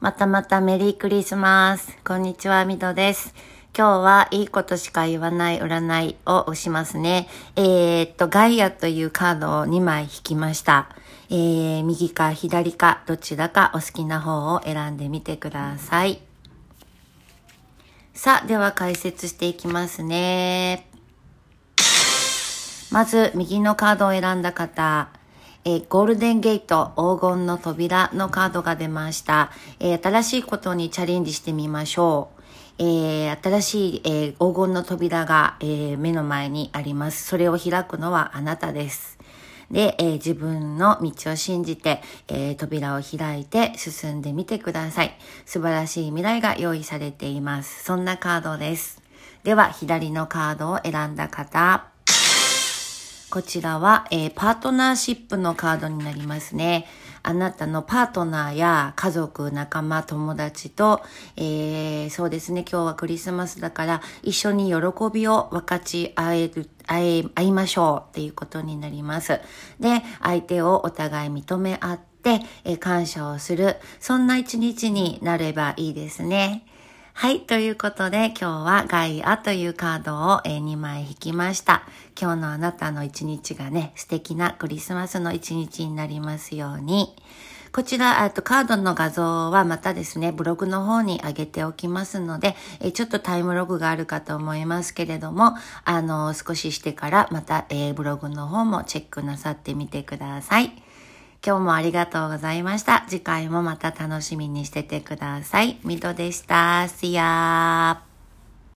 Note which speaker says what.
Speaker 1: またまたメリークリスマス。こんにちは、みどです。今日はいいことしか言わない占いを押しますね。えー、っと、ガイアというカードを2枚引きました。えー、右か左かどちらかお好きな方を選んでみてください。さあ、では解説していきますね。まず、右のカードを選んだ方。えー、ゴールデンゲート黄金の扉のカードが出ました、えー、新しいことにチャレンジしてみましょう。えー、新しい、えー、黄金の扉が、えー目の前にあります。それを開くのはあなたです。で、え自分の道を信じて、え扉を開いて進んでみてください。素晴らしい未来が用意されています。そんなカードです。では、左のカードを選んだ方。こちらは、えー、パートナーシップのカードになりますね。あなたのパートナーや家族、仲間、友達と、えー、そうですね、今日はクリスマスだから一緒に喜びを分かち合える、会え、会いましょうっていうことになります。で、相手をお互い認め合って、えー、感謝をする、そんな一日になればいいですね。はい。ということで、今日はガイアというカードを2枚引きました。今日のあなたの一日がね、素敵なクリスマスの一日になりますように。こちら、あとカードの画像はまたですね、ブログの方に上げておきますので、えちょっとタイムログがあるかと思いますけれども、あの、少ししてからまた、え、ブログの方もチェックなさってみてください。今日もありがとうございました。次回もまた楽しみにしててください。ミトでした。See ya!